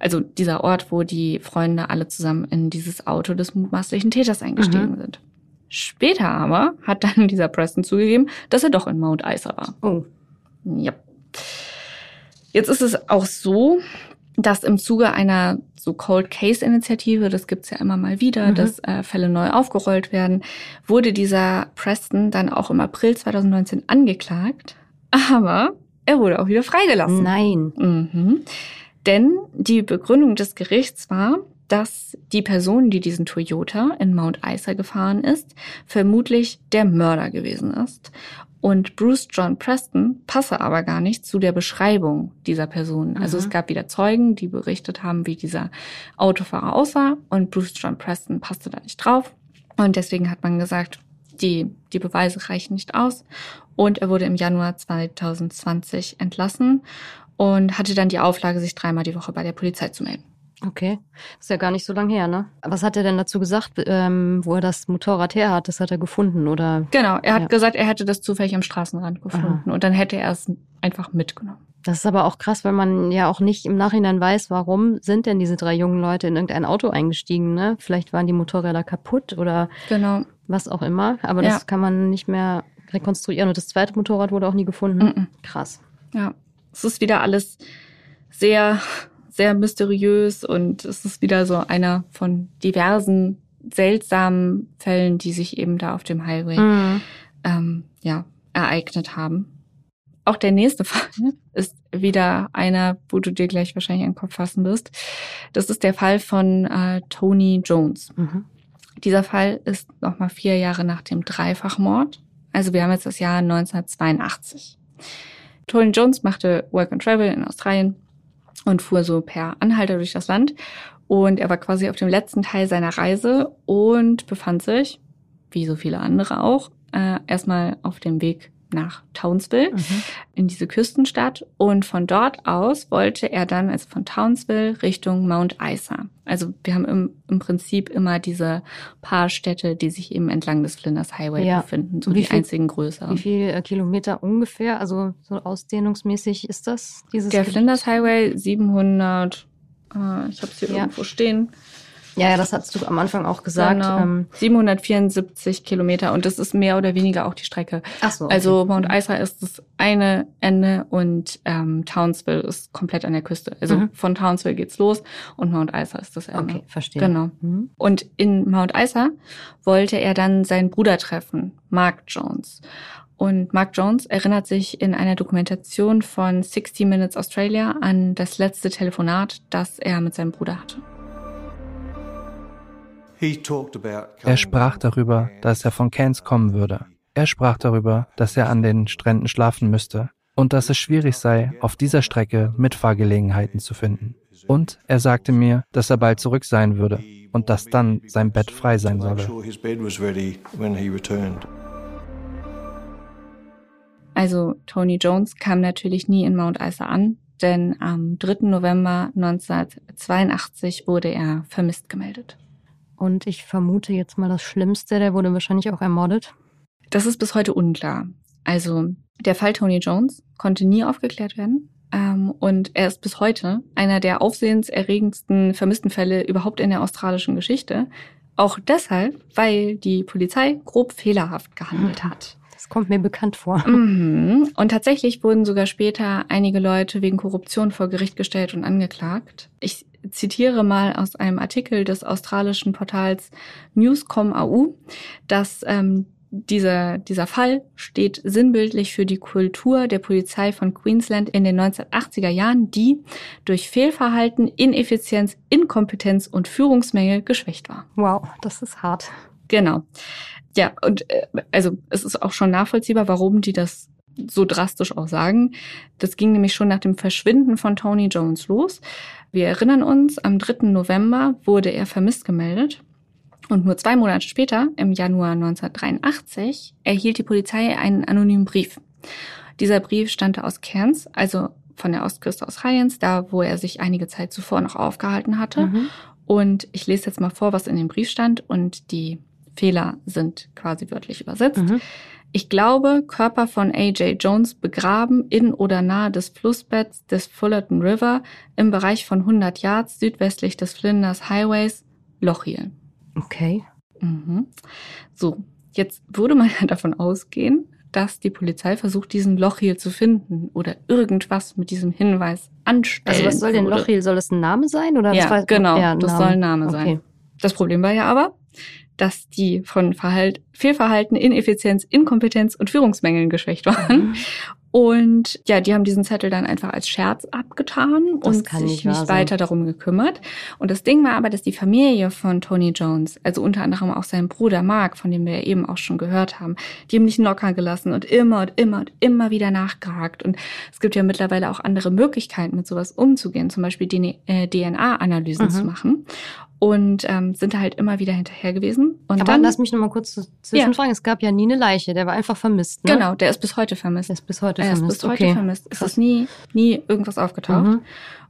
Also dieser Ort, wo die Freunde alle zusammen in dieses Auto des mutmaßlichen Täters eingestiegen mhm. sind. Später aber hat dann dieser Preston zugegeben, dass er doch in Mount Isa war. Oh. Ja. Jetzt ist es auch so, dass im Zuge einer so Cold Case Initiative, das gibt's ja immer mal wieder, mhm. dass äh, Fälle neu aufgerollt werden, wurde dieser Preston dann auch im April 2019 angeklagt, aber er wurde auch wieder freigelassen. Nein. Mhm. Denn die Begründung des Gerichts war, dass die Person, die diesen Toyota in Mount Isa gefahren ist, vermutlich der Mörder gewesen ist und Bruce John Preston passe aber gar nicht zu der Beschreibung dieser Person. Also mhm. es gab wieder Zeugen, die berichtet haben, wie dieser Autofahrer aussah und Bruce John Preston passte da nicht drauf. Und deswegen hat man gesagt, die, die Beweise reichen nicht aus. Und er wurde im Januar 2020 entlassen und hatte dann die Auflage, sich dreimal die Woche bei der Polizei zu melden. Okay, ist ja gar nicht so lange her, ne? Was hat er denn dazu gesagt, ähm, wo er das Motorrad her hat? Das hat er gefunden, oder? Genau, er hat ja. gesagt, er hätte das zufällig am Straßenrand gefunden Aha. und dann hätte er es einfach mitgenommen. Das ist aber auch krass, weil man ja auch nicht im Nachhinein weiß, warum sind denn diese drei jungen Leute in irgendein Auto eingestiegen, ne? Vielleicht waren die Motorräder kaputt oder genau. was auch immer, aber das ja. kann man nicht mehr rekonstruieren und das zweite Motorrad wurde auch nie gefunden. -mm. Krass. Ja, es ist wieder alles sehr sehr mysteriös und es ist wieder so einer von diversen seltsamen Fällen, die sich eben da auf dem Highway mhm. ähm, ja, ereignet haben. Auch der nächste Fall ist wieder einer, wo du dir gleich wahrscheinlich einen Kopf fassen wirst. Das ist der Fall von äh, Tony Jones. Mhm. Dieser Fall ist nochmal vier Jahre nach dem Dreifachmord. Also wir haben jetzt das Jahr 1982. Tony Jones machte Work and Travel in Australien und fuhr so per Anhalter durch das Land. Und er war quasi auf dem letzten Teil seiner Reise und befand sich, wie so viele andere auch, äh, erstmal auf dem Weg nach Townsville, mhm. in diese Küstenstadt. Und von dort aus wollte er dann, also von Townsville, Richtung Mount Isa. Also wir haben im, im Prinzip immer diese paar Städte, die sich eben entlang des Flinders Highway ja. befinden, so wie die viel, einzigen größeren. Wie viele äh, Kilometer ungefähr, also so ausdehnungsmäßig ist das? Dieses Der Flinders Highway 700, äh, ich habe es hier ja. irgendwo stehen. Ja, ja, das hast du am Anfang auch gesagt. Genau. Ähm, 774 Kilometer und das ist mehr oder weniger auch die Strecke. Ach so. Okay. Also Mount Isa ist das eine Ende und ähm, Townsville ist komplett an der Küste. Also mhm. von Townsville geht's los und Mount Isa ist das Ende. Okay, verstehe. Genau. Mhm. Und in Mount Isa wollte er dann seinen Bruder treffen, Mark Jones. Und Mark Jones erinnert sich in einer Dokumentation von 60 Minutes Australia an das letzte Telefonat, das er mit seinem Bruder hatte. Er sprach darüber, dass er von Cairns kommen würde. Er sprach darüber, dass er an den Stränden schlafen müsste und dass es schwierig sei, auf dieser Strecke Mitfahrgelegenheiten zu finden. Und er sagte mir, dass er bald zurück sein würde und dass dann sein Bett frei sein solle. Also Tony Jones kam natürlich nie in Mount Isa an, denn am 3. November 1982 wurde er vermisst gemeldet. Und ich vermute jetzt mal das Schlimmste, der wurde wahrscheinlich auch ermordet. Das ist bis heute unklar. Also der Fall Tony Jones konnte nie aufgeklärt werden. Ähm, und er ist bis heute einer der aufsehenserregendsten vermissten Fälle überhaupt in der australischen Geschichte. Auch deshalb, weil die Polizei grob fehlerhaft gehandelt hat. Das kommt mir bekannt vor. Mhm. Und tatsächlich wurden sogar später einige Leute wegen Korruption vor Gericht gestellt und angeklagt. Ich zitiere mal aus einem Artikel des australischen Portals Newscom.au, dass ähm, dieser, dieser Fall steht sinnbildlich für die Kultur der Polizei von Queensland in den 1980er Jahren, die durch Fehlverhalten, Ineffizienz, Inkompetenz und Führungsmängel geschwächt war. Wow, das ist hart. Genau. Ja, und äh, also es ist auch schon nachvollziehbar, warum die das so drastisch auch sagen. Das ging nämlich schon nach dem Verschwinden von Tony Jones los. Wir erinnern uns, am 3. November wurde er vermisst gemeldet. Und nur zwei Monate später, im Januar 1983, erhielt die Polizei einen anonymen Brief. Dieser Brief stammte aus Cairns, also von der Ostküste aus Highlands, da wo er sich einige Zeit zuvor noch aufgehalten hatte. Mhm. Und ich lese jetzt mal vor, was in dem Brief stand und die Fehler sind quasi wörtlich übersetzt. Mhm. Ich glaube, Körper von A.J. Jones begraben in oder nahe des Flussbetts des Fullerton River im Bereich von 100 Yards südwestlich des Flinders Highways, Lochiel. Okay. Mhm. So, jetzt würde man ja davon ausgehen, dass die Polizei versucht, diesen Lochiel zu finden oder irgendwas mit diesem Hinweis anstellen. Also was soll denn Lochiel? Soll es ein Name sein? Oder ja, war, genau, ja, das soll ein Name okay. sein. Das Problem war ja aber, dass die von Verhalt, Fehlverhalten, Ineffizienz, Inkompetenz und Führungsmängeln geschwächt waren. Mhm. Und ja, die haben diesen Zettel dann einfach als Scherz abgetan das und sich nicht, nicht weiter darum gekümmert. Und das Ding war aber, dass die Familie von Tony Jones, also unter anderem auch sein Bruder Mark, von dem wir ja eben auch schon gehört haben, die haben nicht locker gelassen und immer und immer und immer wieder nachgehakt. Und es gibt ja mittlerweile auch andere Möglichkeiten, mit sowas umzugehen, zum Beispiel DNA-Analysen mhm. zu machen und ähm, sind da halt immer wieder hinterher gewesen. Und Aber dann, lass mich noch mal kurz zwischenfragen. Ja. Es gab ja nie eine Leiche, der war einfach vermisst. Ne? Genau, der ist bis heute vermisst. Der ist bis heute er vermisst. ist bis heute vermisst. Es ist nie, nie irgendwas aufgetaucht. Mhm.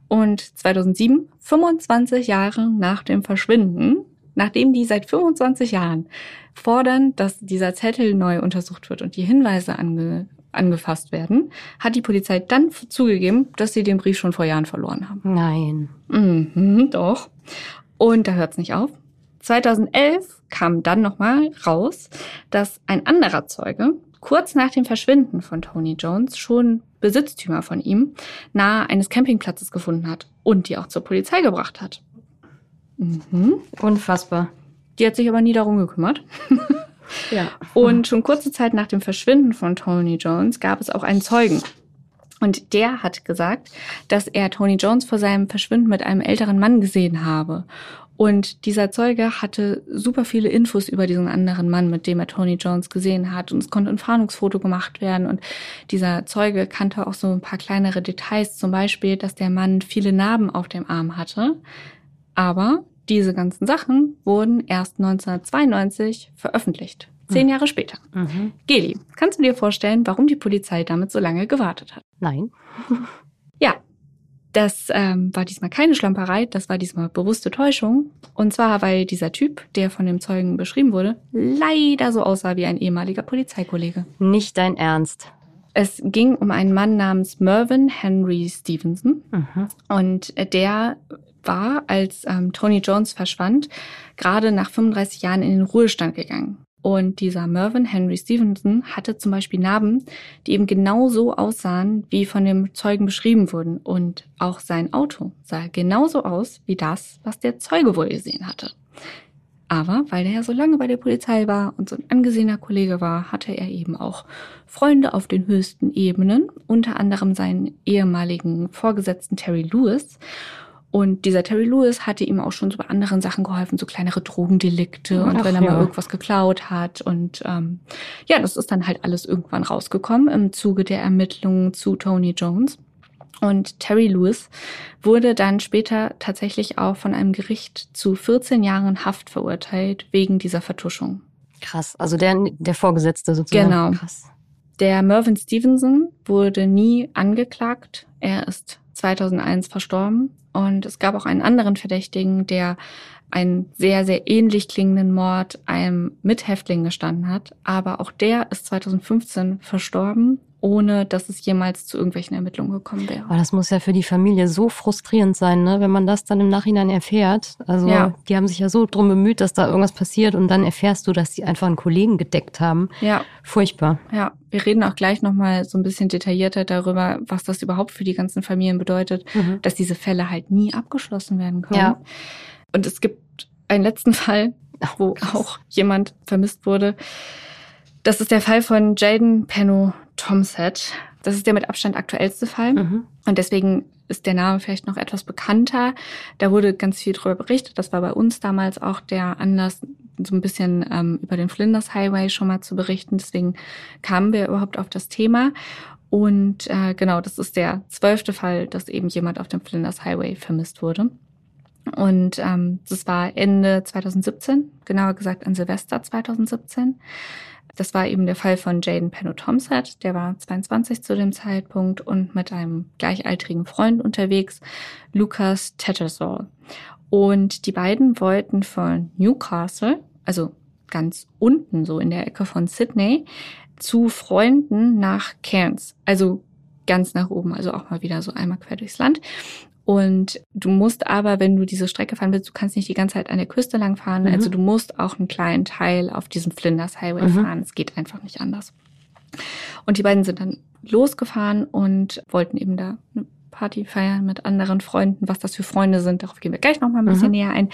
Und 2007, 25 Jahre nach dem Verschwinden, nachdem die seit 25 Jahren fordern, dass dieser Zettel neu untersucht wird und die Hinweise ange angefasst werden, hat die Polizei dann zugegeben, dass sie den Brief schon vor Jahren verloren haben. Nein. Mhm, doch. Und da hört es nicht auf. 2011 kam dann nochmal raus, dass ein anderer Zeuge kurz nach dem Verschwinden von Tony Jones schon Besitztümer von ihm nahe eines Campingplatzes gefunden hat und die auch zur Polizei gebracht hat. Mhm. Unfassbar. Die hat sich aber nie darum gekümmert. ja. Und schon kurze Zeit nach dem Verschwinden von Tony Jones gab es auch einen Zeugen. Und der hat gesagt, dass er Tony Jones vor seinem Verschwinden mit einem älteren Mann gesehen habe. Und dieser Zeuge hatte super viele Infos über diesen anderen Mann, mit dem er Tony Jones gesehen hat. Und es konnte ein Fahndungsfoto gemacht werden. Und dieser Zeuge kannte auch so ein paar kleinere Details. Zum Beispiel, dass der Mann viele Narben auf dem Arm hatte. Aber diese ganzen Sachen wurden erst 1992 veröffentlicht. Zehn Jahre später. Mhm. Geli, kannst du dir vorstellen, warum die Polizei damit so lange gewartet hat? Nein. ja, das ähm, war diesmal keine Schlamperei, das war diesmal bewusste Täuschung. Und zwar, weil dieser Typ, der von dem Zeugen beschrieben wurde, leider so aussah wie ein ehemaliger Polizeikollege. Nicht dein Ernst. Es ging um einen Mann namens Mervyn Henry Stevenson. Mhm. Und der war, als ähm, Tony Jones verschwand, gerade nach 35 Jahren in den Ruhestand gegangen. Und dieser Mervyn Henry Stevenson hatte zum Beispiel Narben, die eben genau so aussahen, wie von dem Zeugen beschrieben wurden. Und auch sein Auto sah genauso aus wie das, was der Zeuge wohl gesehen hatte. Aber weil er ja so lange bei der Polizei war und so ein angesehener Kollege war, hatte er eben auch Freunde auf den höchsten Ebenen, unter anderem seinen ehemaligen Vorgesetzten Terry Lewis. Und dieser Terry Lewis hatte ihm auch schon so bei anderen Sachen geholfen, so kleinere Drogendelikte Ach, und wenn er ja. mal irgendwas geklaut hat. Und ähm, ja, das ist dann halt alles irgendwann rausgekommen im Zuge der Ermittlungen zu Tony Jones. Und Terry Lewis wurde dann später tatsächlich auch von einem Gericht zu 14 Jahren Haft verurteilt wegen dieser Vertuschung. Krass, also der, der Vorgesetzte sozusagen. Genau. Krass. Der Mervyn Stevenson wurde nie angeklagt. Er ist 2001 verstorben. Und es gab auch einen anderen Verdächtigen, der einen sehr, sehr ähnlich klingenden Mord einem Mithäftling gestanden hat. Aber auch der ist 2015 verstorben ohne dass es jemals zu irgendwelchen Ermittlungen gekommen wäre. Aber das muss ja für die Familie so frustrierend sein, ne? wenn man das dann im Nachhinein erfährt. Also Ja. die haben sich ja so drum bemüht, dass da irgendwas passiert und dann erfährst du, dass die einfach einen Kollegen gedeckt haben. Ja, Furchtbar. ja. Wir reden auch gleich nochmal so ein bisschen detaillierter darüber, was das überhaupt für die ganzen Familien bedeutet, Mhm. dass diese Fälle halt nie abgeschlossen werden können. Ja. Und es gibt einen letzten Fall, wo krass. auch jemand vermisst wurde. Das ist der Fall von Jaden Penno Tomset. Das ist der mit Abstand aktuellste Fall. Mhm. Und deswegen ist der Name vielleicht noch etwas bekannter. Da wurde ganz viel drüber berichtet. Das war bei uns damals auch der Anlass, so ein bisschen ähm, über den Flinders Highway schon mal zu berichten. Deswegen kamen wir überhaupt auf das Thema. Und äh, genau, das ist der zwölfte Fall, dass eben jemand auf dem Flinders Highway vermisst wurde. Und ähm, das war Ende 2017, genauer gesagt an Silvester 2017. Das war eben der Fall von Jaden Penno Tomset, der war 22 zu dem Zeitpunkt und mit einem gleichaltrigen Freund unterwegs, Lucas Tattersall. Und die beiden wollten von Newcastle, also ganz unten so in der Ecke von Sydney, zu Freunden nach Cairns, also ganz nach oben, also auch mal wieder so einmal quer durchs Land. Und du musst aber, wenn du diese Strecke fahren willst, du kannst nicht die ganze Zeit an der Küste lang fahren. Mhm. Also du musst auch einen kleinen Teil auf diesem Flinders Highway Mhm. fahren. Es geht einfach nicht anders. Und die beiden sind dann losgefahren und wollten eben da eine Party feiern mit anderen Freunden. Was das für Freunde sind, darauf gehen wir gleich noch mal ein bisschen Mhm. näher ein.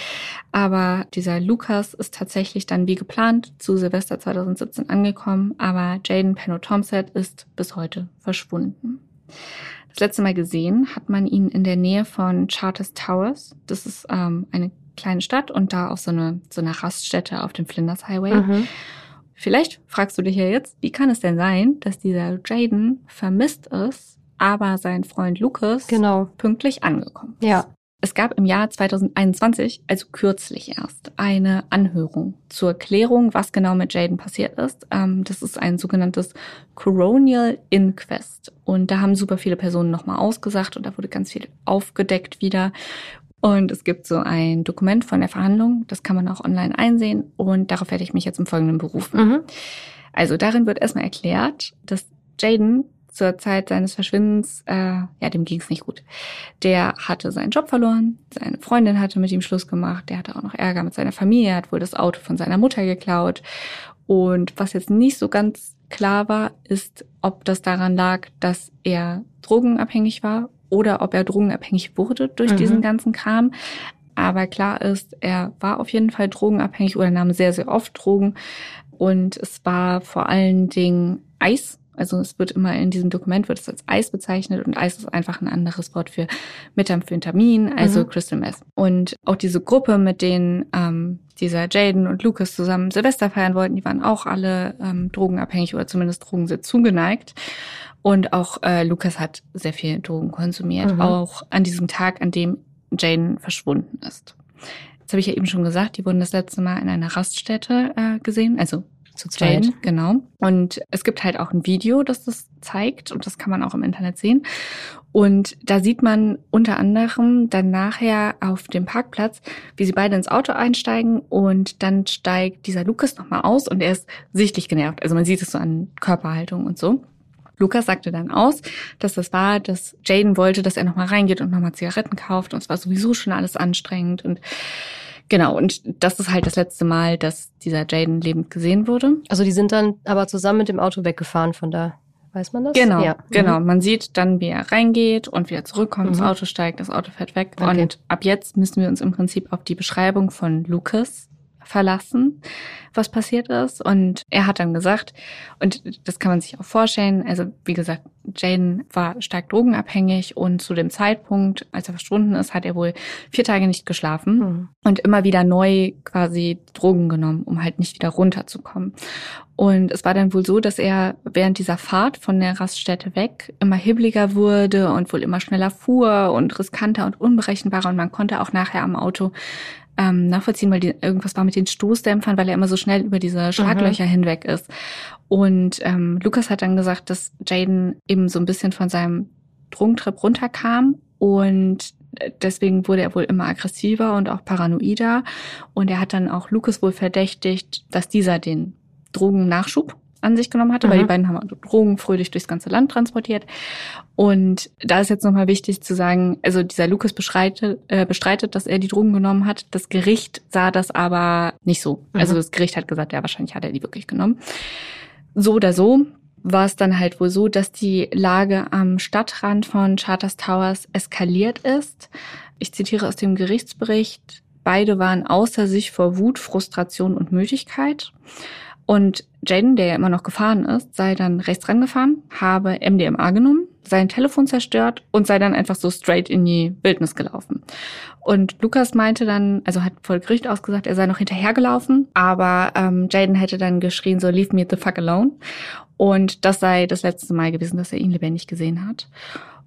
Aber dieser Lukas ist tatsächlich dann wie geplant zu Silvester 2017 angekommen. Aber Jaden Penno Tomset ist bis heute verschwunden. Das letzte Mal gesehen hat man ihn in der Nähe von Charters Towers. Das ist ähm, eine kleine Stadt und da auf so eine, so eine Raststätte auf dem Flinders Highway. Mhm. Vielleicht fragst du dich ja jetzt, wie kann es denn sein, dass dieser Jaden vermisst ist, aber sein Freund Lucas Genau. pünktlich angekommen ist? Ja. Es gab im Jahr 2021, also kürzlich erst, eine Anhörung zur Klärung, was genau mit Jaden passiert ist. Ähm, das ist ein sogenanntes Coronial Inquest. Und da haben super viele Personen nochmal ausgesagt und da wurde ganz viel aufgedeckt wieder. Und es gibt so ein Dokument von der Verhandlung, das kann man auch online einsehen und darauf werde ich mich jetzt im Folgenden berufen. Mhm. Also darin wird erstmal erklärt, dass Jaden zur Zeit seines Verschwindens, äh, ja, dem ging es nicht gut. Der hatte seinen Job verloren, seine Freundin hatte mit ihm Schluss gemacht, der hatte auch noch Ärger mit seiner Familie, hat wohl das Auto von seiner Mutter geklaut. Und was jetzt nicht so ganz klar war, ist, ob das daran lag, dass er drogenabhängig war oder ob er drogenabhängig wurde durch Mhm. diesen ganzen Kram. Aber klar ist, er war auf jeden Fall drogenabhängig oder nahm sehr, sehr oft Drogen. Und es war vor allen Dingen Eis. Also es wird immer in diesem Dokument wird es als Eis bezeichnet und Eis ist einfach ein anderes Wort für Methamphetamin, also Mhm. Crystal Meth. Und auch diese Gruppe, mit denen ähm, dieser Jaden und Lucas zusammen Silvester feiern wollten, die waren auch alle ähm, drogenabhängig oder zumindest Drogen sehr zugeneigt. Und auch äh, Lucas hat sehr viel Drogen konsumiert, Mhm. auch an diesem Tag, an dem Jaden verschwunden ist. Jetzt habe ich ja eben schon gesagt, die wurden das letzte Mal in einer Raststätte äh, gesehen, also Zu zweit. Jaden, genau. Und es gibt halt auch ein Video, das das zeigt und das kann man auch im Internet sehen. Und da sieht man unter anderem dann nachher auf dem Parkplatz, wie sie beide ins Auto einsteigen und dann steigt dieser Lukas nochmal aus und er ist sichtlich genervt. Also man sieht es so an Körperhaltung und so. Lukas sagte dann aus, dass das war, dass Jaden wollte, dass er nochmal reingeht und nochmal Zigaretten kauft und es war sowieso schon alles anstrengend und genau. Und das ist halt das letzte Mal, dass dieser Jaden lebend gesehen wurde. Also die sind dann aber zusammen mit dem Auto weggefahren von da. Weiß man das? Genau, Ja. genau. Mhm. Man sieht dann, wie er reingeht und wieder zurückkommt, Mhm. Auto steigt, das Auto fährt weg. Okay. Und ab jetzt müssen wir uns im Prinzip auf die Beschreibung von Lucas verlassen, was passiert ist. Und er hat dann gesagt, und das kann man sich auch vorstellen, also wie gesagt, Jaden war stark drogenabhängig und zu dem Zeitpunkt, als er verschwunden ist, hat er wohl vier Tage nicht geschlafen Mhm. und immer wieder neu quasi Drogen genommen, um halt nicht wieder runterzukommen. Und es war dann wohl so, dass er während dieser Fahrt von der Raststätte weg immer hibbeliger wurde und wohl immer schneller fuhr und riskanter und unberechenbarer. Und man konnte auch nachher am Auto ähm, nachvollziehen, weil die, irgendwas war mit den Stoßdämpfern, weil er immer so schnell über diese Schlaglöcher hinweg ist. Und ähm, Lukas hat dann gesagt, dass Jaden eben so ein bisschen von seinem Drogentrip runterkam und deswegen wurde er wohl immer aggressiver und auch paranoider. Und er hat dann auch Lucas wohl verdächtigt, dass dieser den Drogennachschub an sich genommen hatte, mhm. weil die beiden haben Drogen fröhlich durchs ganze Land transportiert. Und da ist jetzt nochmal wichtig zu sagen, also dieser Lucas bestreitet, äh, bestreitet, dass er die Drogen genommen hat. Das Gericht sah das aber nicht so. Mhm. Also das Gericht hat gesagt, ja, wahrscheinlich hat er die wirklich genommen. So oder so war es dann halt wohl so, dass die Lage am Stadtrand von Charters Towers eskaliert ist. Ich zitiere aus dem Gerichtsbericht. Beide waren außer sich vor Wut, Frustration und Müdigkeit. Und Jaden, der ja immer noch gefahren ist, sei dann rechts rangefahren, habe MDMA genommen, sein Telefon zerstört und sei dann einfach so straight in die Wildnis gelaufen. Und Lukas meinte dann, also hat vor Gericht ausgesagt, er sei noch hinterhergelaufen, aber ähm, Jaden hätte dann geschrien so, leave me the fuck alone. Und das sei das letzte Mal gewesen, dass er ihn lebendig gesehen hat.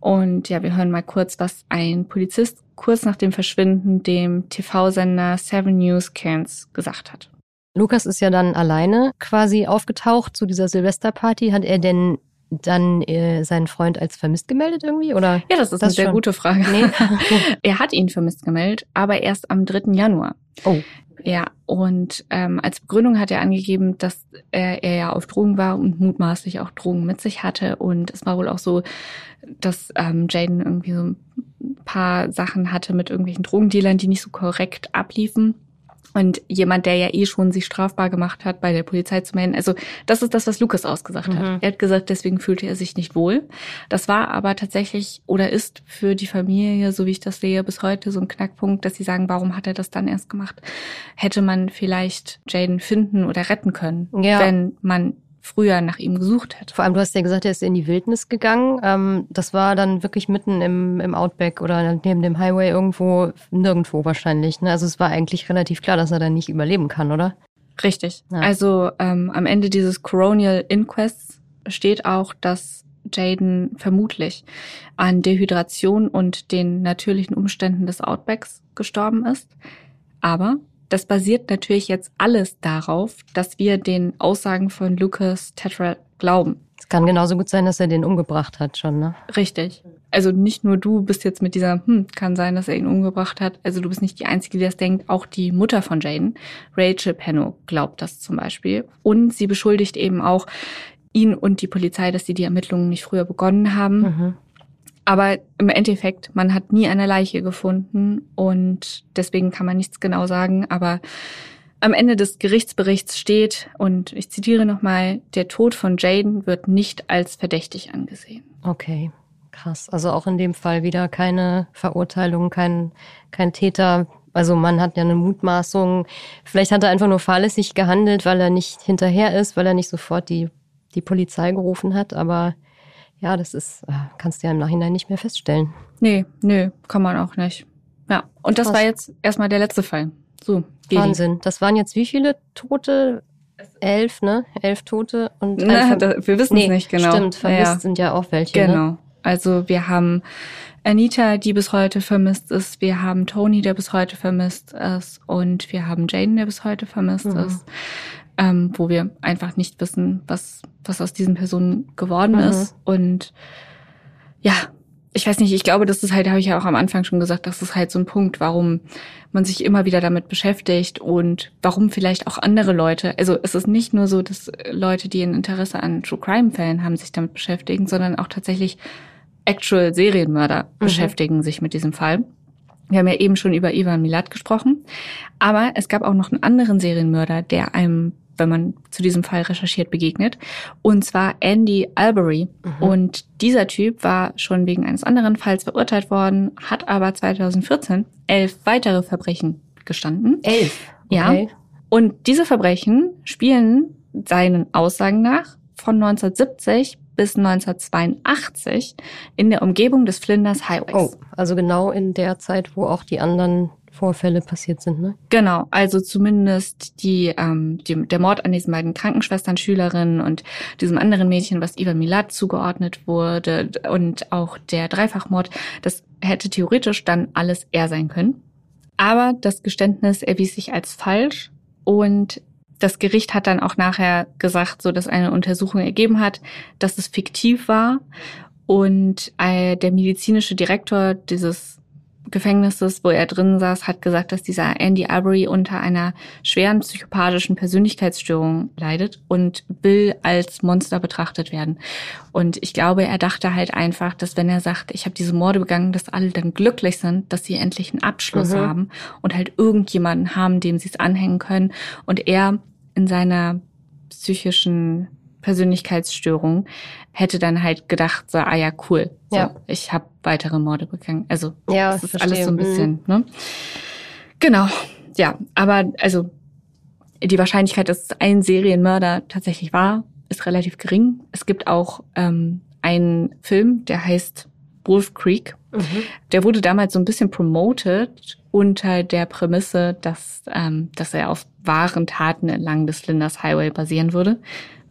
Und ja, wir hören mal kurz, was ein Polizist kurz nach dem Verschwinden dem TV-Sender Seven News Cairns gesagt hat. Lukas ist ja dann alleine quasi aufgetaucht zu dieser Silvesterparty. Hat er denn dann äh, seinen Freund als vermisst gemeldet irgendwie? Oder ja, das ist das eine sehr gute Frage. Nee? er hat ihn vermisst gemeldet, aber erst am 3. Januar. Oh. Ja, und ähm, als Begründung hat er angegeben, dass er, er ja auf Drogen war und mutmaßlich auch Drogen mit sich hatte. Und es war wohl auch so, dass ähm, Jaden irgendwie so ein paar Sachen hatte mit irgendwelchen Drogendealern, die nicht so korrekt abliefen. Und jemand, der ja eh schon sich strafbar gemacht hat, bei der Polizei zu melden. Also das ist das, was Lukas ausgesagt mhm. hat. Er hat gesagt, deswegen fühlte er sich nicht wohl. Das war aber tatsächlich oder ist für die Familie, so wie ich das sehe, bis heute so ein Knackpunkt, dass sie sagen, warum hat er das dann erst gemacht? Hätte man vielleicht Jaden finden oder retten können, ja. wenn man früher nach ihm gesucht hätte. Vor allem, du hast ja gesagt, er ist in die Wildnis gegangen. Ähm, das war dann wirklich mitten im, im Outback oder neben dem Highway irgendwo, nirgendwo wahrscheinlich. Ne? Also es war eigentlich relativ klar, dass er dann nicht überleben kann, oder? Richtig. Ja. Also ähm, am Ende dieses Coronial Inquests steht auch, dass Jaden vermutlich an Dehydration und den natürlichen Umständen des Outbacks gestorben ist. Aber das basiert natürlich jetzt alles darauf, dass wir den Aussagen von Lucas Tetra glauben. Es kann genauso gut sein, dass er den umgebracht hat schon, ne? Richtig. Also nicht nur du bist jetzt mit dieser, hm, kann sein, dass er ihn umgebracht hat. Also du bist nicht die Einzige, die das denkt. Auch die Mutter von Jaden, Rachel Penno, glaubt das zum Beispiel. Und sie beschuldigt eben auch ihn und die Polizei, dass sie die Ermittlungen nicht früher begonnen haben. Mhm. Aber im Endeffekt, man hat nie eine Leiche gefunden und deswegen kann man nichts genau sagen. Aber am Ende des Gerichtsberichts steht, und ich zitiere nochmal, der Tod von Jaden wird nicht als verdächtig angesehen. Okay, krass. Also auch in dem Fall wieder keine Verurteilung, kein, kein Täter. Also man hat ja eine Mutmaßung. Vielleicht hat er einfach nur fahrlässig gehandelt, weil er nicht hinterher ist, weil er nicht sofort die, die Polizei gerufen hat. Aber ja, das ist, äh, kannst du ja im Nachhinein nicht mehr feststellen. Nee, nö, kann man auch nicht. Ja, und das Krass. war jetzt erstmal der letzte Fall. So. Wahnsinn. Das waren jetzt wie viele Tote? Elf, ne? Elf Tote und Na, da, wir wissen es nee, nicht genau. Stimmt, vermisst ja. sind ja auch welche. Ne? Genau. Ne? Also wir haben Anita, die bis heute vermisst ist. Wir haben Tony, der bis heute vermisst ist. Und wir haben Jane, der bis heute vermisst mhm. ist ähm, wo wir einfach nicht wissen, was, was aus diesen Personen geworden mhm. ist. Und ja, ich weiß nicht, ich glaube, das ist halt, habe ich ja auch am Anfang schon gesagt, das ist halt so ein Punkt, warum man sich immer wieder damit beschäftigt und warum vielleicht auch andere Leute, also es ist nicht nur so, dass Leute, die ein Interesse an True Crime Fällen haben, sich damit beschäftigen, sondern auch tatsächlich actual Serienmörder mhm. beschäftigen sich mit diesem Fall. Wir haben ja eben schon über Ivan Milat gesprochen, aber es gab auch noch einen anderen Serienmörder, der einem wenn man zu diesem Fall recherchiert, begegnet. Und zwar Andy Albury. Mhm. Und dieser Typ war schon wegen eines anderen Falls verurteilt worden, hat aber 2014 elf weitere Verbrechen gestanden. Elf? Okay. Ja. Und diese Verbrechen spielen seinen Aussagen nach von 1970 bis 1982 in der Umgebung des Flinders Highways. Oh, also genau in der Zeit, wo auch die anderen Vorfälle passiert sind, ne? Genau, also zumindest die, ähm, die, der Mord an diesen beiden Krankenschwestern, Schülerinnen und diesem anderen Mädchen, was Iva Milat zugeordnet wurde und auch der Dreifachmord, das hätte theoretisch dann alles er sein können. Aber das Geständnis erwies sich als falsch und das Gericht hat dann auch nachher gesagt, so dass eine Untersuchung ergeben hat, dass es fiktiv war und äh, der medizinische Direktor dieses Gefängnisses, wo er drin saß, hat gesagt, dass dieser Andy Arbery unter einer schweren psychopathischen Persönlichkeitsstörung leidet und will als Monster betrachtet werden. Und ich glaube, er dachte halt einfach, dass wenn er sagt, ich habe diese Morde begangen, dass alle dann glücklich sind, dass sie endlich einen Abschluss mhm. haben und halt irgendjemanden haben, dem sie es anhängen können. Und er in seiner psychischen Persönlichkeitsstörung, hätte dann halt gedacht, so, ah ja, cool, so, ja. ich habe weitere Morde begangen. Also ja, das ist verstehe. alles so ein bisschen, mhm. ne? Genau, ja, aber also die Wahrscheinlichkeit, dass es ein Serienmörder tatsächlich war, ist relativ gering. Es gibt auch ähm, einen Film, der heißt Wolf Creek. Mhm. Der wurde damals so ein bisschen promoted unter der Prämisse, dass, ähm, dass er auf wahren Taten entlang des Linders Highway basieren würde.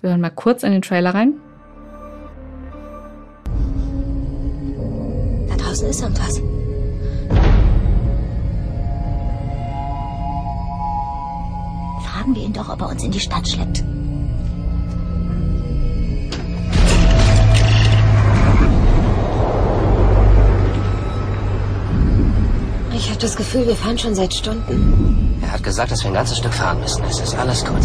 Wir hören mal kurz in den Trailer rein. Da draußen ist irgendwas. Fragen wir ihn doch, ob er uns in die Stadt schleppt. Ich habe das Gefühl, wir fahren schon seit Stunden. Er hat gesagt, dass wir ein ganzes Stück fahren müssen. Es ist alles gut.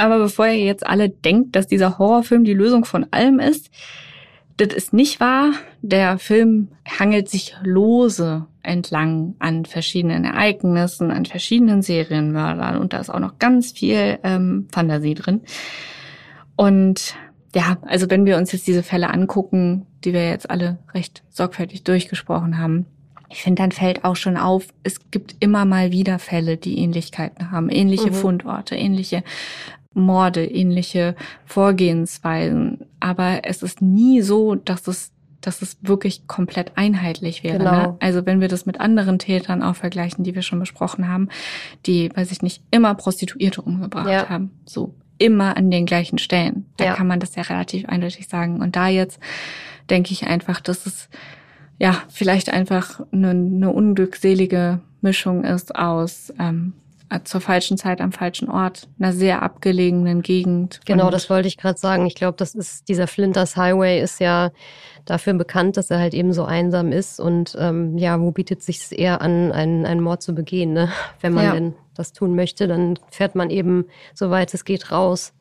Aber bevor ihr jetzt alle denkt, dass dieser Horrorfilm die Lösung von allem ist, das ist nicht wahr. Der Film hangelt sich lose entlang an verschiedenen Ereignissen, an verschiedenen Serienmördern und da ist auch noch ganz viel ähm, Fantasie drin. Und ja, also wenn wir uns jetzt diese Fälle angucken, die wir jetzt alle recht sorgfältig durchgesprochen haben, ich finde, dann fällt auch schon auf, es gibt immer mal wieder Fälle, die Ähnlichkeiten haben, ähnliche mhm. Fundorte, ähnliche Morde, ähnliche Vorgehensweisen. Aber es ist nie so, dass es dass es wirklich komplett einheitlich wäre. Genau. Ne? Also wenn wir das mit anderen Tätern auch vergleichen, die wir schon besprochen haben, die, weiß ich nicht, immer Prostituierte umgebracht ja. haben. So immer an den gleichen Stellen. Da ja. kann man das ja relativ eindeutig sagen. Und da jetzt denke ich einfach, dass es ja vielleicht einfach eine, eine unglückselige Mischung ist aus ähm, äh, zur falschen Zeit am falschen Ort, einer sehr abgelegenen Gegend. Genau, das wollte ich gerade sagen. Ich glaube, das ist dieser Flinters Highway ist ja dafür bekannt, dass er halt eben so einsam ist und ähm, ja, wo bietet sich eher an, einen, einen Mord zu begehen, ne? Wenn man ja. denn das tun möchte, dann fährt man eben, soweit es geht, raus.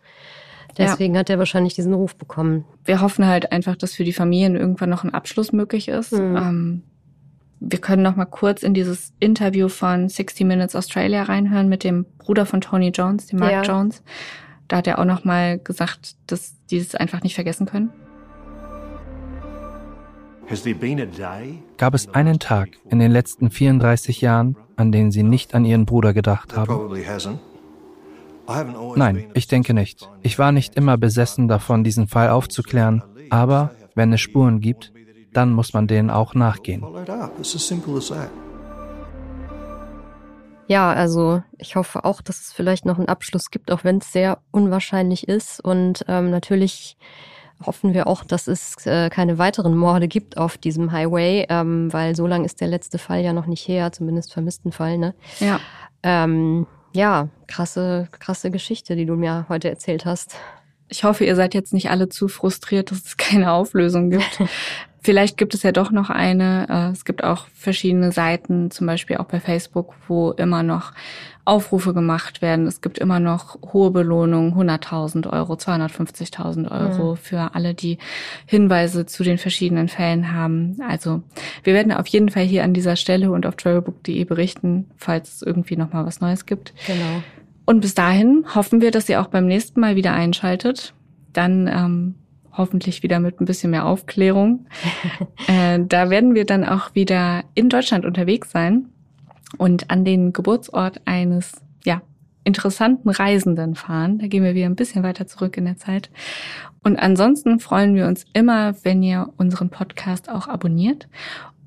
Deswegen ja. hat er wahrscheinlich diesen Ruf bekommen. Wir hoffen halt einfach, dass für die Familien irgendwann noch ein Abschluss möglich ist. Mhm. Ähm, wir können noch mal kurz in dieses Interview von 60 Minutes Australia reinhören mit dem Bruder von Tony Jones, dem Mark ja. Jones. Da hat er auch noch mal gesagt, dass die es einfach nicht vergessen können. Gab es einen Tag in den letzten 34 Jahren, an den Sie nicht an Ihren Bruder gedacht haben? Nein, ich denke nicht. Ich war nicht immer besessen davon, diesen Fall aufzuklären, aber wenn es Spuren gibt, dann muss man denen auch nachgehen. Ja, also ich hoffe auch, dass es vielleicht noch einen Abschluss gibt, auch wenn es sehr unwahrscheinlich ist. Und ähm, natürlich hoffen wir auch, dass es äh, keine weiteren Morde gibt auf diesem Highway, ähm, weil so lang ist der letzte Fall ja noch nicht her, zumindest vermissten Fall. Ne? Ja. Ähm, ja, krasse, krasse Geschichte, die du mir heute erzählt hast. Ich hoffe, ihr seid jetzt nicht alle zu frustriert, dass es keine Auflösung gibt. Vielleicht gibt es ja doch noch eine. Äh, es gibt auch verschiedene Seiten, zum Beispiel auch bei Facebook, wo immer noch Aufrufe gemacht werden. Es gibt immer noch hohe Belohnungen, 100.000 Euro, 250.000 Euro mhm. für alle, die Hinweise zu den verschiedenen Fällen haben. Also wir werden auf jeden Fall hier an dieser Stelle und auf travelbook.de berichten, falls es irgendwie noch mal was Neues gibt. Genau. Und bis dahin hoffen wir, dass ihr auch beim nächsten Mal wieder einschaltet. Dann ähm, hoffentlich wieder mit ein bisschen mehr Aufklärung. äh, da werden wir dann auch wieder in Deutschland unterwegs sein und an den Geburtsort eines, ja, interessanten Reisenden fahren. Da gehen wir wieder ein bisschen weiter zurück in der Zeit. Und ansonsten freuen wir uns immer, wenn ihr unseren Podcast auch abonniert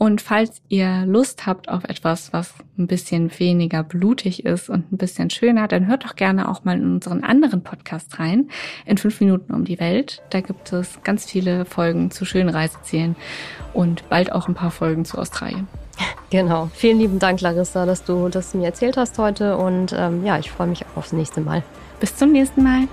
und falls ihr Lust habt auf etwas, was ein bisschen weniger blutig ist und ein bisschen schöner, dann hört doch gerne auch mal in unseren anderen Podcast rein, in fünf Minuten um die Welt. Da gibt es ganz viele Folgen zu schönen Reisezielen und bald auch ein paar Folgen zu Australien. Genau. Vielen lieben Dank, Larissa, dass du das mir erzählt hast heute. Und ähm, ja, ich freue mich auch aufs nächste Mal. Bis zum nächsten Mal.